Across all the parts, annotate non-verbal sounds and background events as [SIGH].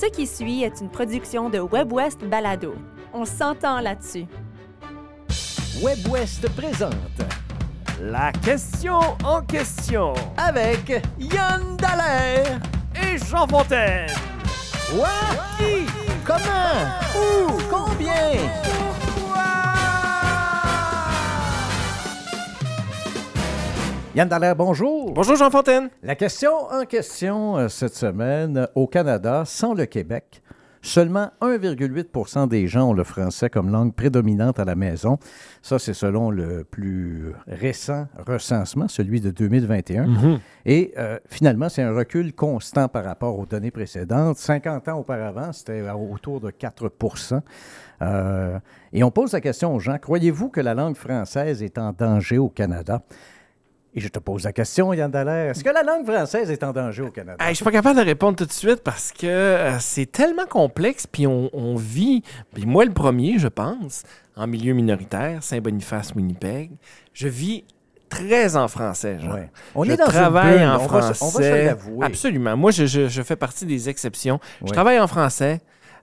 Ce qui suit est une production de WebWest Balado. On s'entend là-dessus. WebWest présente La question en question avec Yann Dallaire. et Jean Fontaine. Quoi? Qui? Comment? Où? Combien? Yann Dallaire, bonjour. Bonjour Jean Fontaine. La question en question euh, cette semaine, euh, au Canada, sans le Québec, seulement 1,8% des gens ont le français comme langue prédominante à la maison. Ça, c'est selon le plus récent recensement, celui de 2021. Et euh, finalement, c'est un recul constant par rapport aux données précédentes. 50 ans auparavant, c'était autour de 4% Euh, Et on pose la question aux gens, croyez-vous que la langue française est en danger au Canada? Et je te pose la question, Yann Dallaire, est-ce que la langue française est en danger au Canada? Hey, je suis pas capable de répondre tout de suite parce que euh, c'est tellement complexe, puis on, on vit, puis moi le premier, je pense, en milieu minoritaire, Saint-Boniface, Winnipeg. Je vis très en français. Genre. Ouais. On je est dans une travaille bulle, en on va se- français. on va se l'avouer. Absolument. Moi, je, je- je fais partie des exceptions. Je travaille en français.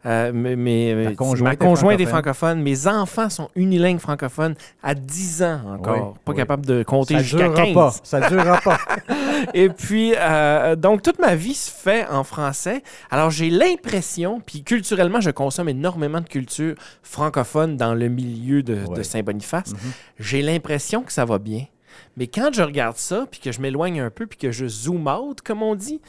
Euh, mais, mais- conjointe ma conjointe est francophone. Mes enfants sont unilingues francophones à 10 ans encore. Pas capable de compter jusqu'à durera 15. pas. Ça durera pas. [LAUGHS] Et puis, euh, donc, toute ma vie se fait en français. Alors, j'ai l'impression, puis culturellement, je consomme énormément de culture francophone dans le milieu de. Saint-Boniface. Mhm. J'ai l'impression que ça va bien. Mais quand je regarde ça, puis que je m'éloigne un peu, puis que je zoome out, comme on dit,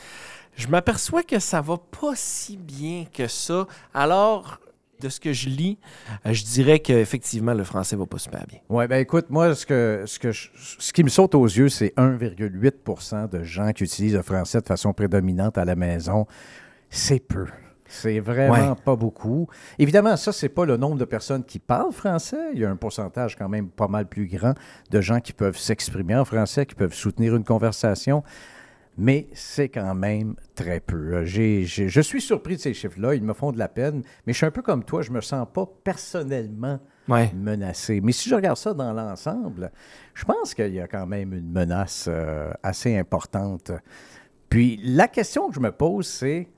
je m'aperçois que ça va pas si bien que ça. Alors, de ce que je lis, euh, je dirais qu'effectivement, le français va pas super bien. Oui, ben écoute, moi, ce, que, ce, que je- ce qui me saute aux yeux, c'est 1,8 de gens qui utilisent le français de façon prédominante à la maison. C'est peu. C'est vraiment Ouais. pas beaucoup. Évidemment, ça, c'est pas le nombre de personnes qui parlent français. Il y a un pourcentage quand même pas mal plus grand de gens qui peuvent s'exprimer en français, qui peuvent soutenir une conversation. Mais c'est quand même très peu. Euh, je suis surpris de ces chiffres-là. Ils me font de la peine. Mais je suis un peu comme toi. Je me sens pas personnellement Ouais. menacé. Mais si je regarde ça dans l'ensemble, je pense qu'il y a quand même une menace euh, assez importante. Puis la question que je me pose, c'est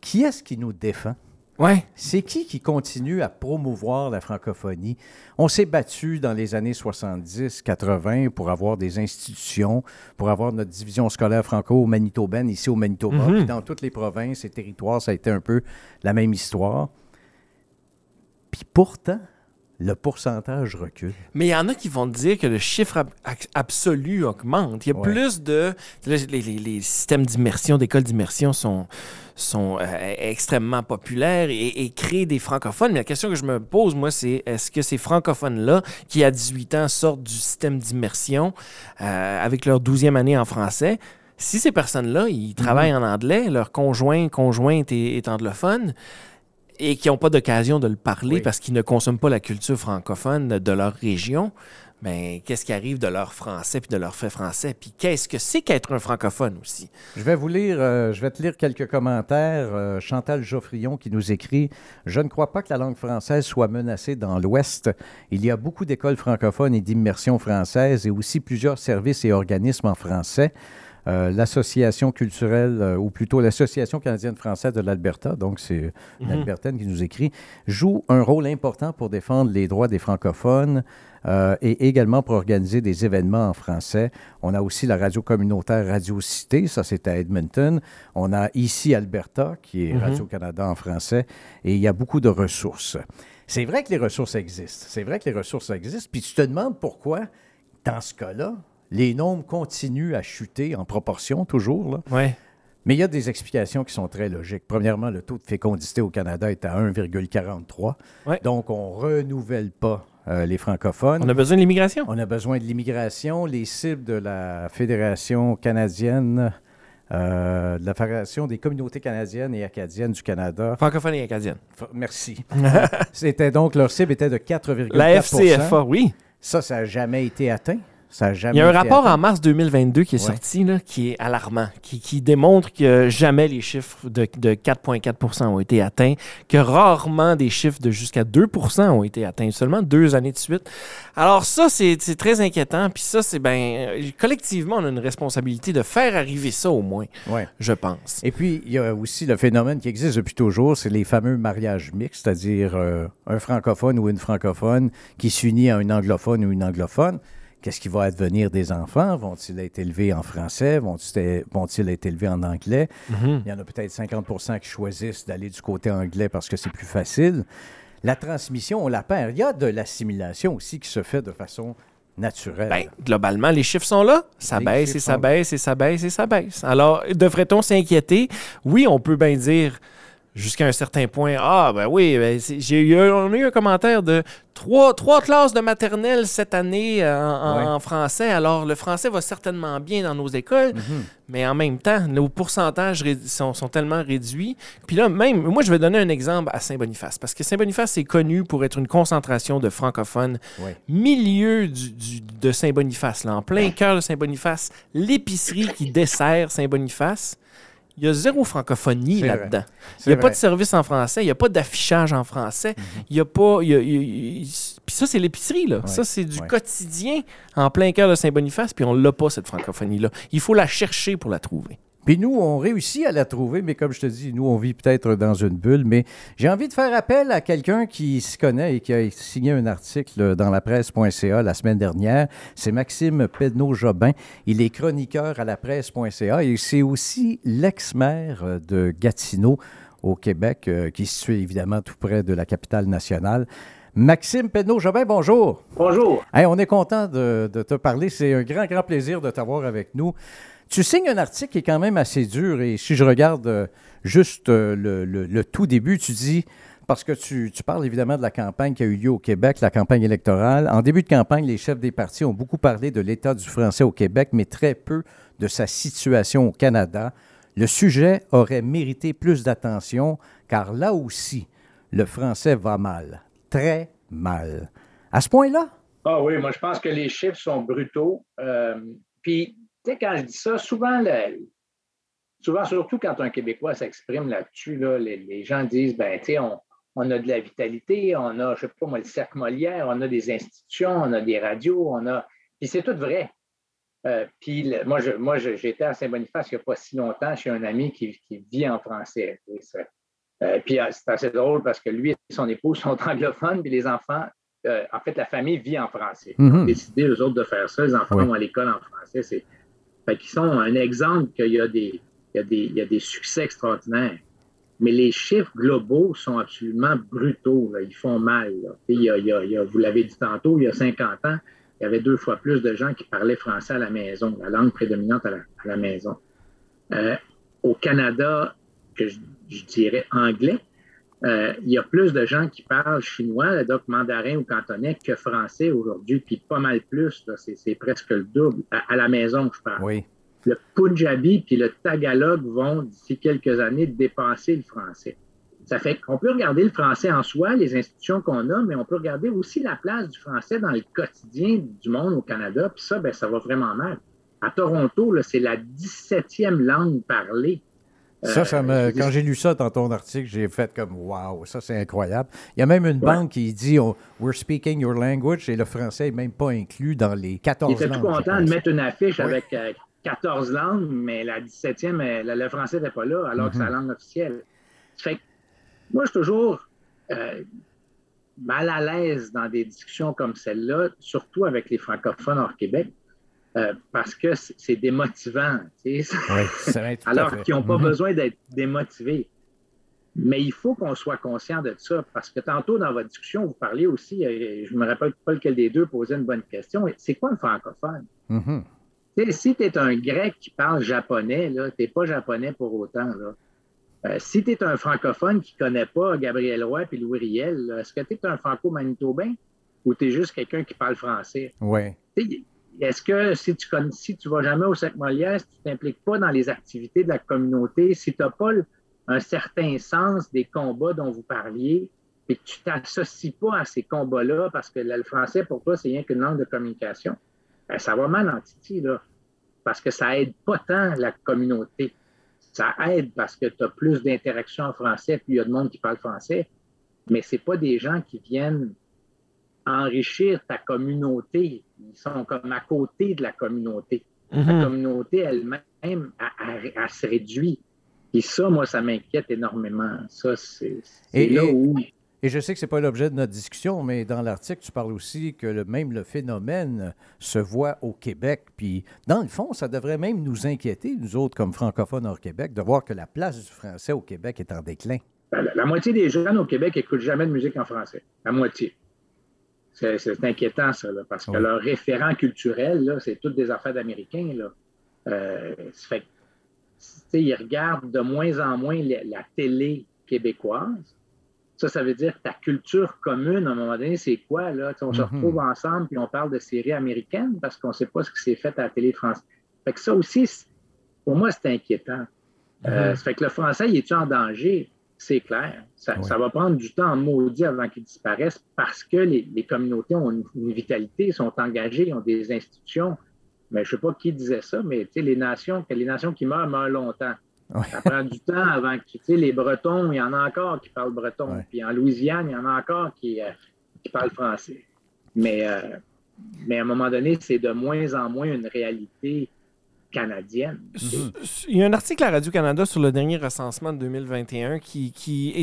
qui est-ce qui nous défend? Ouais. C'est qui qui continue à promouvoir la francophonie? On s'est battu dans les années 70-80 pour avoir des institutions, pour avoir notre division scolaire franco-manitobaine ici au Manitoba. Mhm. Puis dans toutes les provinces et territoires, ça a été un peu la même histoire. Puis pourtant, le pourcentage recule. Mais il y en a qui vont te dire que le chiffre ab- absolu augmente. Il y a Ouais. plus de... Les, les- les systèmes d'immersion, d'écoles d'immersion sont, sont euh, extrêmement populaires et, et créent des francophones. Mais la question que je me pose, moi, c'est est-ce que ces francophones-là, qui à 18 ans sortent du système d'immersion euh, avec leur 12e année en français, si ces personnes-là, ils travaillent en anglais, leur conjoint, conjointe est, est anglophone, et qui n'ont pas d'occasion de le parler Oui. parce qu'ils ne consomment pas la culture francophone de leur région, ben, qu'est-ce qui arrive de leur français puis de leur fait français? Puis qu'est-ce que c'est qu'être un francophone aussi? Je vais vous lire, euh, je vais te lire quelques commentaires. Euh, Chantal Geoffrion qui nous écrit Je ne crois pas que la langue française soit menacée dans l'Ouest. Il y a beaucoup d'écoles francophones et d'immersion française et aussi plusieurs services et organismes en français. Euh, L'association culturelle, euh, ou plutôt l'Association canadienne française de l'Alberta, donc c'est une Albertaine qui nous écrit, joue un rôle important pour défendre les droits des francophones euh, et également pour organiser des événements en français. On a aussi la radio communautaire Radio Cité, ça c'est à Edmonton. On a ici Alberta, qui est Radio-Canada en français, et il y a beaucoup de ressources. C'est vrai que les ressources existent. C'est vrai que les ressources existent. Puis tu te demandes pourquoi, dans ce cas-là, les nombres continuent à chuter en proportion toujours. Là. Ouais. Mais il y a des explications qui sont très logiques. Premièrement, le taux de fécondité au Canada est à 1,43. Ouais. Donc, on renouvelle pas euh, les francophones. On a besoin de l'immigration? On a besoin de l'immigration. Les cibles de la Fédération canadienne, euh, de la Fédération des communautés canadiennes et acadiennes du Canada. Francophone et acadienne. F- Merci. [LAUGHS] C'était donc, leur cible était de 4,4 La FCFA, oui. Ça, ça n'a jamais été atteint. Ça a jamais Il y a un rapport atteint. en mars 2022 qui est Ouais. sorti, là, qui est alarmant, qui, qui démontre que jamais les chiffres de, de 4,4% ont été atteints, que rarement des chiffres de jusqu'à 2 ont été atteints, seulement deux années de suite. Alors ça, c'est c'est très inquiétant. Puis ça, c'est ben collectivement, on a une responsabilité de faire arriver ça au moins, Ouais. je pense. Et puis, il y a aussi le phénomène qui existe depuis toujours, c'est les fameux mariages mixtes, c'est-à-dire euh, un francophone ou une francophone qui s'unit à un anglophone ou une anglophone. Qu'est-ce qui va advenir des enfants? Vont-ils être élevés en français? Vont-ils être élevés en anglais? Mhm. Il y en a peut-être 50% qui choisissent d'aller du côté anglais parce que c'est plus facile. La transmission, on la perd. Il y a de l'assimilation aussi qui se fait de façon naturelle. Ben, globalement, les chiffres sont là. Ça Les baisse et ça baisse et ça baisse et ça baisse. Alors, devrait-on s'inquiéter? Oui, on peut bien dire jusqu'à un certain point, ah ben oui, ben, j'ai eu, on a eu un commentaire de trois, trois classes de maternelle cette année euh, en, en- Ouais. en français. Alors, le français va certainement bien dans nos écoles, Mhm. mais en même temps, nos pourcentages sont, sont tellement réduits. Puis là, même, moi, je vais donner un exemple à Saint-Boniface, parce que Saint-Boniface est connu pour être une concentration de francophones Ouais. milieu du- du- de Saint-Boniface, là, en plein cœur de Saint-Boniface, l'épicerie qui dessert Saint-Boniface, il y a zéro francophonie là-dedans. Il n'y a pas de service en français, il n'y a pas d'affichage en français, il y a pas... il y a- il y a- il- puis ça, c'est l'épicerie, là. Ouais. Ça, c'est du Ouais. quotidien en plein cœur de Saint-Boniface, puis on l'a pas, cette francophonie-là. Il faut la chercher pour la trouver. Puis nous, on réussit à la trouver, mais comme je te dis, nous, on vit peut-être dans une bulle. Mais j'ai envie de faire appel à quelqu'un qui s'y connaît et qui a signé un article dans la presse.ca la semaine dernière. C'est Maxime Pedneau-Jobin. Il est chroniqueur à la presse.ca et c'est aussi l'ex-maire de Gatineau au Québec, euh, qui se situe évidemment tout près de la capitale nationale. Maxime Pedneau-Jobin, bonjour. Bonjour. Hey, on est content de, de te parler. C'est un grand, grand plaisir de t'avoir avec nous. Tu signes un article qui est quand même assez dur et si je regarde euh, juste euh, le, tout début, tu dis, parce que tu, tu parles évidemment de la campagne qui a eu lieu au Québec, la campagne électorale. En début de campagne, les chefs des partis ont beaucoup parlé de l'état du français au Québec, mais très peu de sa situation au Canada. Le sujet aurait mérité plus d'attention car là aussi, le français va mal, très mal. À ce point-là? Ah oui, moi je pense que les chiffres sont brutaux. Euh, puis, tu sais, quand je dis ça, souvent, le- souvent surtout quand un Québécois s'exprime là-dessus, là, les, les gens disent, ben, tu sais, on, on a de la vitalité, on a, je sais pas moi, le cercle Molière, on a des institutions, on a des radios, on a. Puis c'est tout vrai. Euh, puis moi, je, moi j'étais à Saint-Boniface il n'y a pas si longtemps chez un ami qui, qui vit en français. euh, puis euh, c'est assez drôle parce que lui et son épouse sont [LAUGHS] anglophones, puis les enfants, euh, en fait, la famille vit en français. Ils ont décidé, eux autres, de faire ça. Les enfants Oui. vont à l'école en français. C'est... Fait qu'ils sont un exemple qu'il y a des, succès extraordinaires. Mais les chiffres globaux sont absolument brutaux. là. Ils font mal. vous l'avez dit tantôt, il y a 50 ans, il y avait deux fois plus de gens qui parlaient français à la maison, la langue prédominante à la, maison. Euh, au Canada, que je dirais anglais, euh, il y a plus de gens qui parlent chinois, donc mandarin ou cantonais, que français aujourd'hui, puis pas mal plus. C'est, presque le double. À, à la maison, je parle. Oui. Le Punjabi puis le Tagalog vont, d'ici quelques années, dépasser le français. Ça fait qu'on peut regarder le français en soi, les institutions qu'on a, mais on peut regarder aussi la place du français dans le quotidien du monde au Canada, puis ça, ben, ça va vraiment mal. À Toronto, c'est la 17e langue parlée. Ça, ça Euh, me, quand j'ai lu ça dans ton article, j'ai fait comme Waouh, ça c'est incroyable. Il y a même une banque qui dit oh, We're speaking your language et le français n'est même pas inclus dans les 14 Il était langues. tout content de mettre une affiche Oui. avec euh, 14 langues, mais la 17e, euh, le, français n'était pas là, alors que c'est la langue officielle. Ça fait que moi, je suis toujours euh, mal à l'aise dans des discussions comme celle-là, surtout avec les francophones hors Québec, euh, parce que c'est démotivant. tu sais. Oui, [LAUGHS] alors qu'ils n'ont pas Mhm. besoin d'être démotivés. Mais il faut qu'on soit conscient de ça, parce que tantôt, dans votre discussion, vous parliez aussi, euh, je ne me rappelle pas lequel des deux posait une bonne question, c'est quoi un francophone? Mhm. Sais, si tu es un grec qui parle japonais, tu n'es pas japonais pour autant. Là. Euh, si tu es un francophone qui ne connaît pas Gabriel Roy et Louis Riel, est-ce que tu es un franco-manitobain ou tu es juste quelqu'un qui parle français? Oui. Tu sais, Est-ce que si tu ne si tu vas jamais au Sec Molière, si tu ne t'impliques pas dans les activités de la communauté, si tu n'as pas un certain sens des combats dont vous parliez, et que tu t'associes pas à ces combats-là parce que le français, pour toi, c'est rien qu'une langue de communication, ben, ça va mal en Titi, là. Parce que ça aide pas tant la communauté. Ça aide parce que tu as plus d'interactions en français, puis il y a de monde qui parle français. Mais c'est pas des gens qui viennent enrichir ta communauté. Ils sont comme à côté de la communauté. La Mhm. communauté elle-même, elle, se réduit. Et ça, moi, ça m'inquiète énormément. Ça, c'est là et- où. Et je sais que ce n'est pas l'objet de notre discussion, mais dans l'article, tu parles aussi que le, même le phénomène se voit au Québec. Puis, dans le fond, ça devrait même nous inquiéter, nous autres, comme francophones hors Québec, de voir que la place du français au Québec est en déclin. Ben, La, la moitié des jeunes au Québec n'écoutent jamais de musique en français. La moitié. C'est c'est inquiétant, ça, là, parce que leur référent culturel, là, c'est toutes des affaires d'Américains. là. Euh, ça fait ils regardent de moins en moins la, la télé québécoise. Ça, ça veut dire que ta culture commune, à un moment donné, c'est quoi? Là? On se Mhm. retrouve ensemble puis on parle de séries américaines parce qu'on ne sait pas ce qui s'est fait à la télé française. Fait que ça aussi, pour moi, c'est inquiétant. Euh, Mhm. ça fait que le français, il est-tu en danger? C'est clair. Ça, Oui. ça va prendre du temps en maudit avant qu'il disparaisse parce que les, les communautés ont une, une vitalité, sont engagées, ont des institutions. Mais je ne sais pas qui disait ça, mais les nations, les nations qui meurent meurent longtemps. Oui. Ça prend du temps avant que, les Bretons, il y en a encore qui parlent breton. Oui. Puis en Louisiane, il y en a encore qui, euh, qui parlent français. Mais, euh, mais à un moment donné, c'est de moins en moins une réalité canadienne. Mhm. Il y a un article à Radio-Canada sur le dernier recensement de 2021 qui,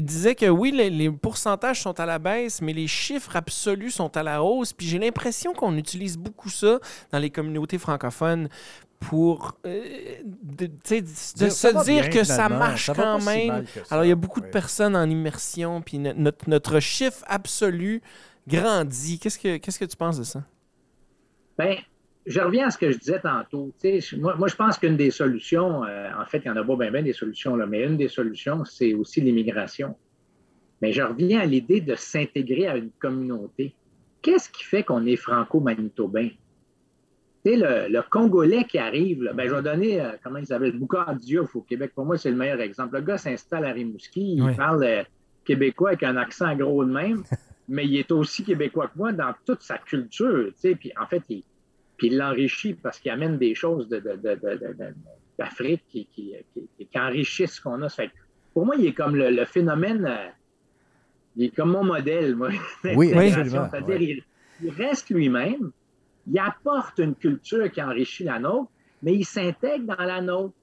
disait que oui, les, les pourcentages sont à la baisse, mais les chiffres absolus sont à la hausse. Puis j'ai l'impression qu'on utilise beaucoup ça dans les communautés francophones pour euh, de, se dire bien, que ça marche Ça quand si même. ça. Alors, il y a beaucoup de personnes en immersion, puis no- notre, notre chiffre absolu grandit. Qu'est-ce que, qu'est-ce que tu penses de ça? Ben, je reviens à ce que je disais tantôt. Moi, moi, je pense qu'une des solutions, euh, en fait, il n'y en a pas bien des solutions, là, mais une des solutions, c'est aussi l'immigration. Mais je reviens à l'idée de s'intégrer à une communauté. Qu'est-ce qui fait qu'on est franco-manitobain? Tu sais, le, le Congolais qui arrive, là, ben, je vais donner, euh, comment il s'appelle, Boucard Diouf au Québec. Pour moi, c'est le meilleur exemple. Le gars s'installe à Rimouski, il Oui. parle euh, québécois avec un accent gros de même, [LAUGHS] mais il est aussi québécois que moi dans toute sa culture. Puis en fait, il, puis il l'enrichit parce qu'il amène des choses de, de- de- d'Afrique qui, qui, qui- qui enrichissent ce qu'on a. Fait pour moi, il est comme le, le phénomène, euh, il est comme mon modèle, moi. Oui, [LAUGHS] absolument, C'est-à-dire, ouais. il, il reste lui-même, il apporte une culture qui enrichit la nôtre, mais il s'intègre dans la nôtre.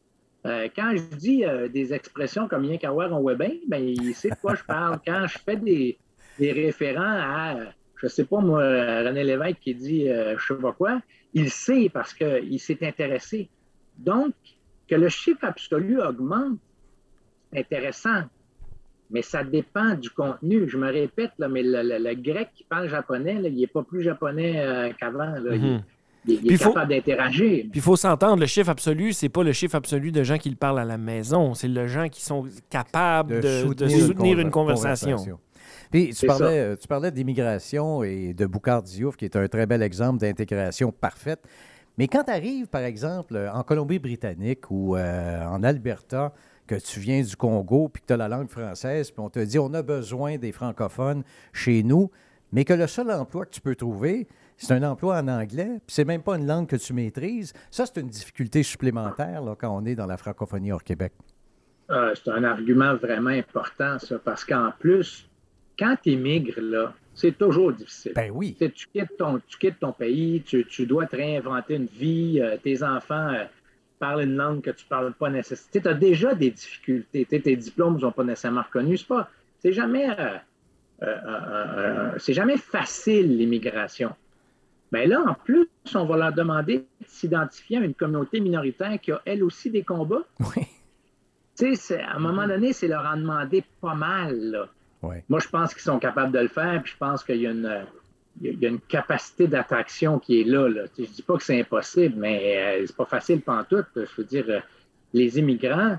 Euh, quand je dis euh, des expressions comme Yen Kawar en Webin, ben, il sait de quoi je parle. [LAUGHS] Quand je fais des, des référents à, je sais pas moi, René Lévesque qui dit euh, je sais pas quoi, il sait parce qu'il s'est intéressé. Donc, que le chiffre absolu augmente, c'est intéressant, mais ça dépend du contenu. Je me répète, là, mais le, le- le grec qui parle japonais, là, il n'est pas plus japonais euh, qu'avant. là. Il- Mhm. Il, est faut- capable d'interagir. Puis il faut s'entendre, le chiffre absolu, c'est pas le chiffre absolu de gens qui le parlent à la maison, c'est le gens qui sont capables de, de soutenir, une, conversation. Puis tu parlais, euh, tu parlais d'immigration et de Boucard Diouf, qui est un très bel exemple d'intégration parfaite. Mais quand tu arrives, par exemple, en Colombie-Britannique ou euh, en Alberta, que tu viens du Congo, puis que tu as la langue française, puis on te dit on a besoin des francophones chez nous, mais que le seul emploi que tu peux trouver, c'est un emploi en anglais, puis c'est même pas une langue que tu maîtrises. Ça, c'est une difficulté supplémentaire là, quand on est dans la francophonie hors Québec. Ah, c'est un argument vraiment important, ça, parce qu'en plus, quand tu émigres, là, c'est toujours difficile. Ben oui. Tu, tu quittes ton, tu quittes ton pays, tu, tu dois te réinventer une vie, euh, tes enfants euh, parlent une langue que tu ne parles pas nécessairement. Tu as déjà des difficultés. Tes diplômes ne sont pas nécessairement reconnus. C'est pas, c'est jamais, euh, c'est jamais facile, l'immigration. Mais là, en plus, on va leur demander de s'identifier à une communauté minoritaire qui a, elle aussi, des combats. Oui. Tu sais, c'est- à un moment donné, c'est leur en demander pas mal. là. Ouais. Moi, je pense qu'ils sont capables de le faire, puis je pense qu'il y a une, il y a- une capacité d'attraction qui est là. là. Je dis pas que c'est impossible, mais euh, c'est pas facile pantoute. Je veux dire, euh, les immigrants,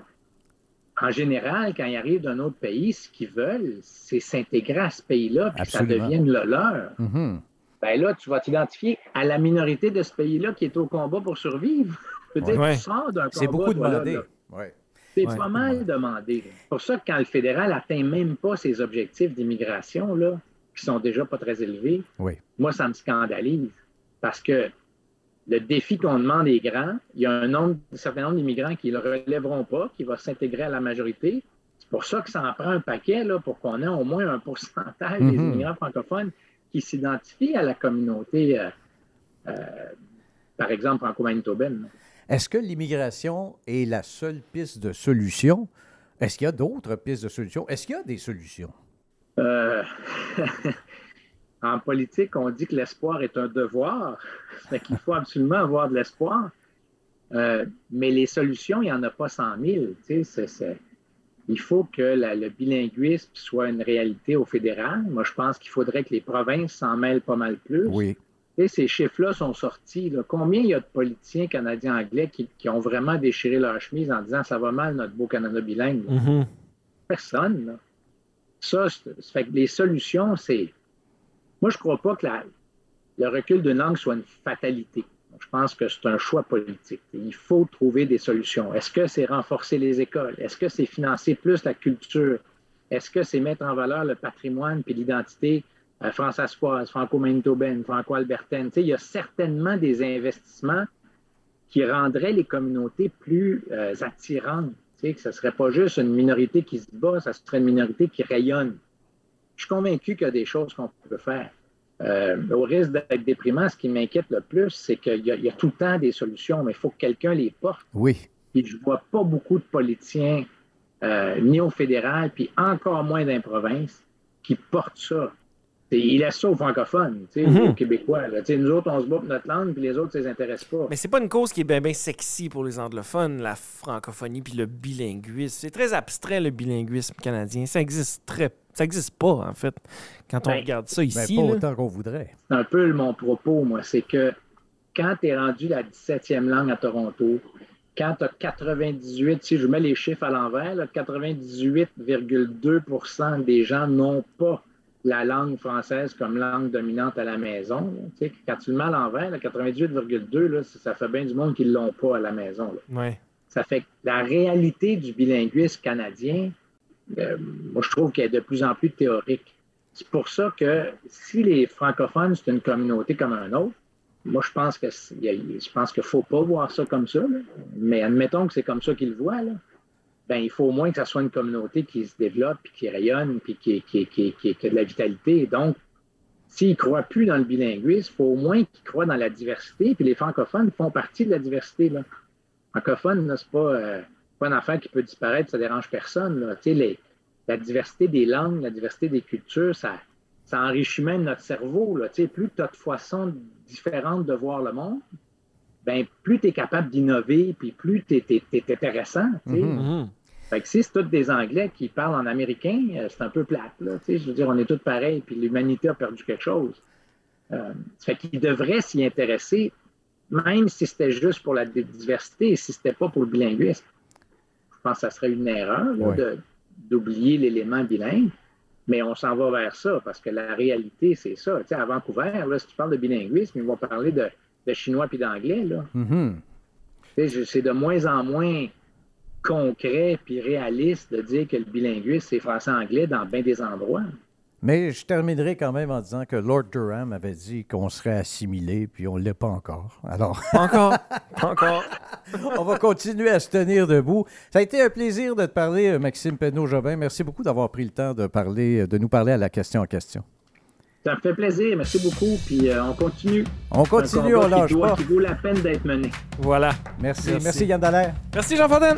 en général, quand ils arrivent d'un autre pays, ce qu'ils veulent, c'est s'intégrer à ce pays-là, puis que ça devienne le leur. Mhm. Ben là, tu vas t'identifier à la minorité de ce pays-là qui est au combat pour survivre. Je veux dire, Ouais. tu sors d'un combat. C'est beaucoup toi, là, demandé. là. Ouais. C'est Ouais. pas mal demandé. C'est pour ça que quand le fédéral atteint même pas ses objectifs d'immigration, là, qui sont déjà pas très élevés, Oui. moi, ça me scandalise. Parce que le défi qu'on demande est grand. Il y a un, nombre, un certain nombre d'immigrants qui ne le relèveront pas, qui vont s'intégrer à la majorité. C'est pour ça que ça en prend un paquet là, pour qu'on ait au moins un pourcentage des Mhm. immigrants francophones qui s'identifient à la communauté, euh, euh, par exemple, franco-manitobaine. Est-ce que l'immigration est la seule piste de solution? Est-ce qu'il y a d'autres pistes de solution? Est-ce qu'il y a des solutions? Euh, [LAUGHS] en politique, on dit que l'espoir est un devoir. [LAUGHS] C'est qu'il faut absolument avoir de l'espoir. Euh, mais les solutions, il n'y en a pas 100 000. tu sais, c'est- c'est- Il faut que la- le bilinguisme soit une réalité au fédéral. Moi, je pense qu'il faudrait que les provinces s'en mêlent pas mal plus. Oui. Ces chiffres-là sont sortis. là. Combien il y a de politiciens canadiens anglais qui, qui ont vraiment déchiré leur chemise en disant ça va mal notre beau Canada bilingue? Mhm. Personne. là. Ça, fait que les solutions, c'est. Moi, je ne crois pas que la- le recul d'une langue soit une fatalité. Je pense que c'est un choix politique. Il faut trouver des solutions. Est-ce que c'est renforcer les écoles? Est-ce que c'est financer plus la culture? Est-ce que c'est mettre en valeur le patrimoine puis l'identité euh, françaiscoise, franco-manitobaine, franco-albertaine? Tu sais, il y a certainement des investissements qui rendraient les communautés plus euh, attirantes. Tu sais, que ce ne serait pas juste une minorité qui se bat, ça serait une minorité qui rayonne. Je suis convaincu qu'il y a des choses qu'on peut faire. Euh, au risque d'être déprimant, ce qui m'inquiète le plus, c'est qu'il y, a- il y a tout le temps des solutions, mais il faut que quelqu'un les porte. Oui. Puis je ne vois pas beaucoup de politiciens, euh, ni au fédéral, puis encore moins dans les provinces, qui portent ça. Et ils laissent ça aux francophones, tu sais, Mhm. aux Québécois. là. Tu sais, Nous autres, on se bat pour notre langue, puis les autres, ça ne les intéresse pas. Mais c'est pas une cause qui est bien bien sexy pour les anglophones, la francophonie puis le bilinguisme. C'est très abstrait le bilinguisme canadien. Ça existe très, ça existe pas en fait. Quand on Ben, regarde ça Mais ici, pas là. autant qu'on voudrait. c'est un peu mon propos, moi. C'est que quand tu es rendu la 17e langue à Toronto, quand tu as 98, si je mets les chiffres à l'envers, là, 98,2% des gens n'ont pas la langue française comme langue dominante à la maison. là. Quand tu le mets à l'envers, là, 98,2, là, ça fait bien du monde qui ne l'ont pas à la maison. là. Ouais. Ça fait que la réalité du bilinguisme canadien, euh, moi, je trouve qu'elle est de plus en plus théorique. C'est pour ça que si les francophones, c'est une communauté comme un autre, moi, je pense que je pense qu'il ne faut pas voir ça comme ça. là. Mais admettons que c'est comme ça qu'ils le voient. Là. Ben, il faut au moins que ça soit une communauté qui se développe, puis qui rayonne, puis qui, a de la vitalité. Donc, s'ils ne croient plus dans le bilinguisme, il faut au moins qu'ils croient dans la diversité. Puis les francophones font partie de la diversité. Là. Francophone, là, c'est pas, euh, une affaire qui peut disparaître, ça dérange personne. la diversité des langues, la diversité des cultures, ça, enrichit même notre cerveau. Plus tu as de façons différentes de voir le monde, ben, plus tu es capable d'innover, puis plus tu es, intéressant. Mhm. Mhm. Fait que si c'est tous des Anglais qui parlent en américain, euh, c'est un peu plate. Là, je veux dire, on est tous pareils, puis l'humanité a perdu quelque chose. Euh, fait qu'ils devraient s'y intéresser, même si c'était juste pour la di- diversité et si c'était pas pour le bilinguisme. Je pense que ça serait une erreur là, de- d'oublier l'élément bilingue, mais on s'en va vers ça parce que la réalité, c'est ça. Tu sais, à Vancouver, là, si tu parles de bilinguisme, ils vont parler de, de chinois puis d'anglais. là. Mhm. Je- C'est de moins en moins concret puis réaliste de dire que le bilinguisme, c'est français-anglais dans bien des endroits. Mais je terminerai quand même en disant que Lord Durham avait dit qu'on serait assimilé, puis on ne l'est pas encore. Alors, Pas encore. Pas encore. [LAUGHS] on va continuer à se tenir debout. Ça a été un plaisir de te parler, Maxime Penneau-Jobin. Merci beaucoup d'avoir pris le temps de, parler, de nous parler à la question en question. Ça me fait plaisir. Merci beaucoup. Puis euh, on continue. On continue, on lâche qui, doit- pas. qui vaut la peine d'être mené. Voilà. Merci. Merci. Merci, Yann Dallaire. Merci Jean Fontaine.